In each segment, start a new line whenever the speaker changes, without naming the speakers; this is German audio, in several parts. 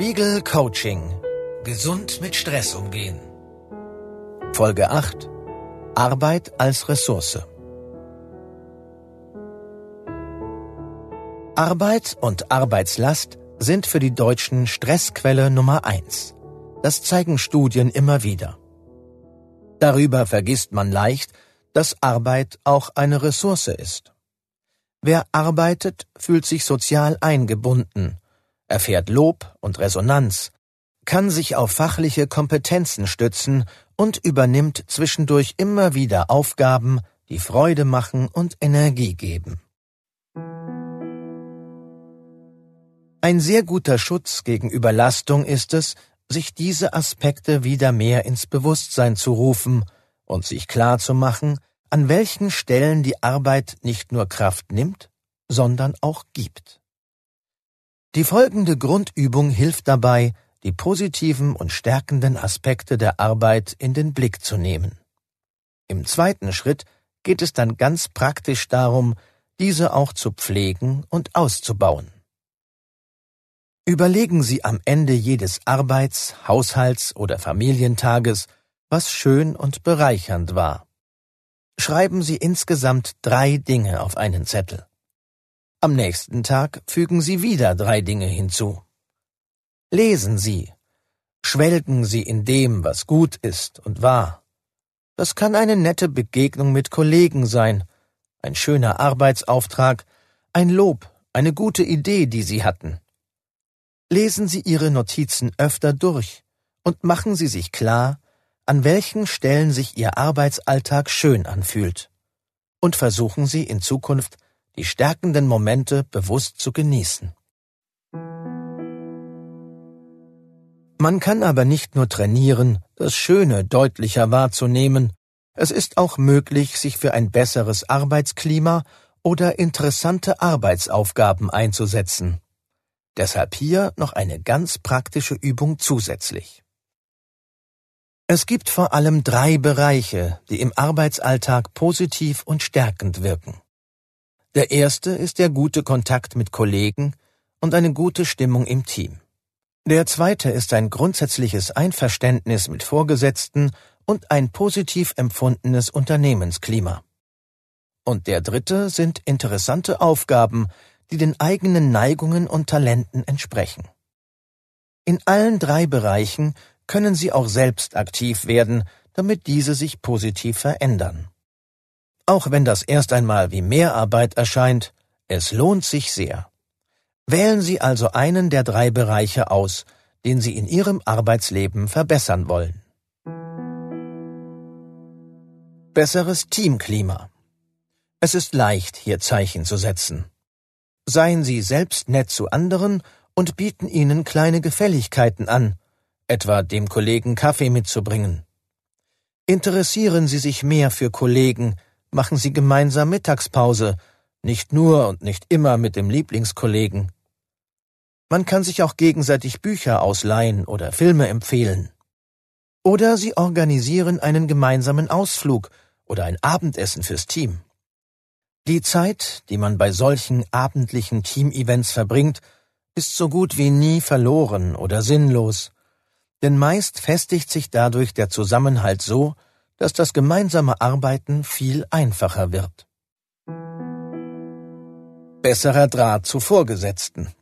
Spiegel Coaching. Gesund mit Stress umgehen. Folge 8. Arbeit als Ressource. Arbeit und Arbeitslast sind für die Deutschen Stressquelle Nummer eins. Das zeigen Studien immer wieder. Darüber vergisst man leicht, dass Arbeit auch eine Ressource ist. Wer arbeitet, fühlt sich sozial eingebunden, erfährt Lob und Resonanz, kann sich auf fachliche Kompetenzen stützen und übernimmt zwischendurch immer wieder Aufgaben, die Freude machen und Energie geben. Ein sehr guter Schutz gegen Überlastung ist es, sich diese Aspekte wieder mehr ins Bewusstsein zu rufen und sich klar zu machen, an welchen Stellen die Arbeit nicht nur Kraft nimmt, sondern auch gibt. Die folgende Grundübung hilft dabei, die positiven und stärkenden Aspekte der Arbeit in den Blick zu nehmen. Im zweiten Schritt geht es dann ganz praktisch darum, diese auch zu pflegen und auszubauen. Überlegen Sie am Ende jedes Arbeits-, Haushalts- oder Familientages, was schön und bereichernd war. Schreiben Sie insgesamt drei Dinge auf einen Zettel. Am nächsten Tag fügen Sie wieder drei Dinge hinzu. Lesen Sie. Schwelgen Sie in dem, was gut ist und wahr. Das kann eine nette Begegnung mit Kollegen sein, ein schöner Arbeitsauftrag, ein Lob, eine gute Idee, die Sie hatten. Lesen Sie Ihre Notizen öfter durch und machen Sie sich klar, an welchen Stellen sich Ihr Arbeitsalltag schön anfühlt. Und versuchen Sie in Zukunft die stärkenden Momente bewusst zu genießen. Man kann aber nicht nur trainieren, das Schöne deutlicher wahrzunehmen, es ist auch möglich, sich für ein besseres Arbeitsklima oder interessante Arbeitsaufgaben einzusetzen. Deshalb hier noch eine ganz praktische Übung zusätzlich. Es gibt vor allem drei Bereiche, die im Arbeitsalltag positiv und stärkend wirken. Der erste ist der gute Kontakt mit Kollegen und eine gute Stimmung im Team. Der zweite ist ein grundsätzliches Einverständnis mit Vorgesetzten und ein positiv empfundenes Unternehmensklima. Und der dritte sind interessante Aufgaben, die den eigenen Neigungen und Talenten entsprechen. In allen drei Bereichen können Sie auch selbst aktiv werden, damit diese sich positiv verändern. Auch wenn das erst einmal wie Mehrarbeit erscheint, es lohnt sich sehr. Wählen Sie also einen der drei Bereiche aus, den Sie in Ihrem Arbeitsleben verbessern wollen. Besseres Teamklima. Es ist leicht, hier Zeichen zu setzen. Seien Sie selbst nett zu anderen und bieten ihnen kleine Gefälligkeiten an, etwa dem Kollegen Kaffee mitzubringen. Interessieren Sie sich mehr für Kollegen, machen Sie gemeinsam Mittagspause, nicht nur und nicht immer mit dem Lieblingskollegen. Man kann sich auch gegenseitig Bücher ausleihen oder Filme empfehlen. Oder Sie organisieren einen gemeinsamen Ausflug oder ein Abendessen fürs Team. Die Zeit, die man bei solchen abendlichen Teamevents verbringt, ist so gut wie nie verloren oder sinnlos, denn meist festigt sich dadurch der Zusammenhalt so, dass das gemeinsame Arbeiten viel einfacher wird. Besserer Draht zu Vorgesetzten.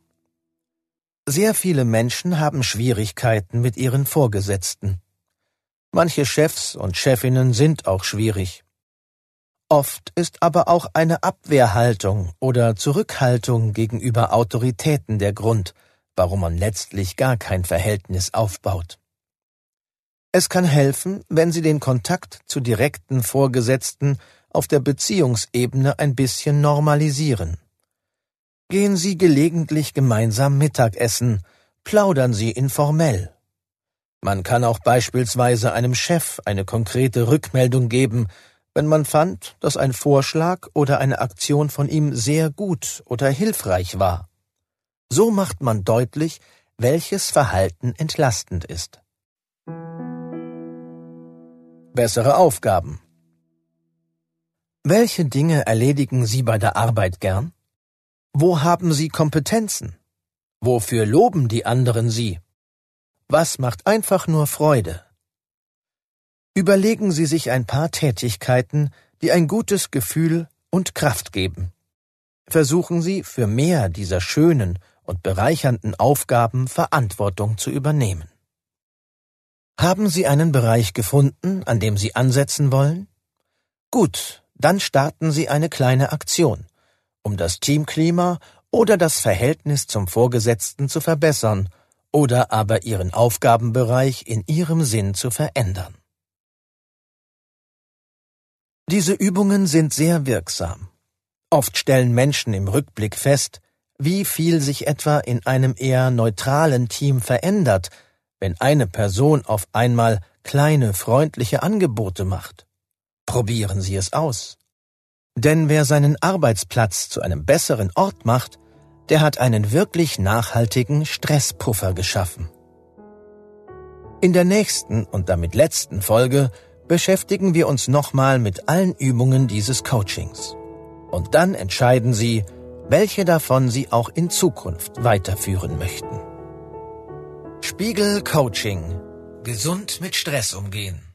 Sehr viele Menschen haben Schwierigkeiten mit ihren Vorgesetzten. Manche Chefs und Chefinnen sind auch schwierig. Oft ist aber auch eine Abwehrhaltung oder Zurückhaltung gegenüber Autoritäten der Grund, warum man letztlich gar kein Verhältnis aufbaut. Es kann helfen, wenn Sie den Kontakt zu direkten Vorgesetzten auf der Beziehungsebene ein bisschen normalisieren. Gehen Sie gelegentlich gemeinsam Mittagessen, plaudern Sie informell. Man kann auch beispielsweise einem Chef eine konkrete Rückmeldung geben, wenn man fand, dass ein Vorschlag oder eine Aktion von ihm sehr gut oder hilfreich war. So macht man deutlich, welches Verhalten entlastend ist bessere Aufgaben. Welche Dinge erledigen Sie bei der Arbeit gern? Wo haben Sie Kompetenzen? Wofür loben die anderen Sie Was macht einfach nur Freude? Überlegen Sie sich ein paar Tätigkeiten, die ein gutes Gefühl und Kraft geben. Versuchen Sie, für mehr dieser schönen und bereichernden Aufgaben Verantwortung zu übernehmen. Haben Sie einen Bereich gefunden, an dem Sie ansetzen wollen? Gut, dann starten Sie eine kleine Aktion, um das Teamklima oder das Verhältnis zum Vorgesetzten zu verbessern oder aber Ihren Aufgabenbereich in Ihrem Sinn zu verändern. Diese Übungen sind sehr wirksam. Oft stellen Menschen im Rückblick fest, wie viel sich etwa in einem eher neutralen Team verändert, wenn eine Person auf einmal kleine freundliche Angebote macht. Probieren Sie es aus. Denn wer seinen Arbeitsplatz zu einem besseren Ort macht, der hat einen wirklich nachhaltigen Stresspuffer geschaffen. In der nächsten und damit letzten Folge beschäftigen wir uns nochmal mit allen Übungen dieses Coachings. Und dann entscheiden Sie, welche davon Sie auch in Zukunft weiterführen möchten. Spiegel Coaching. Gesund mit Stress umgehen.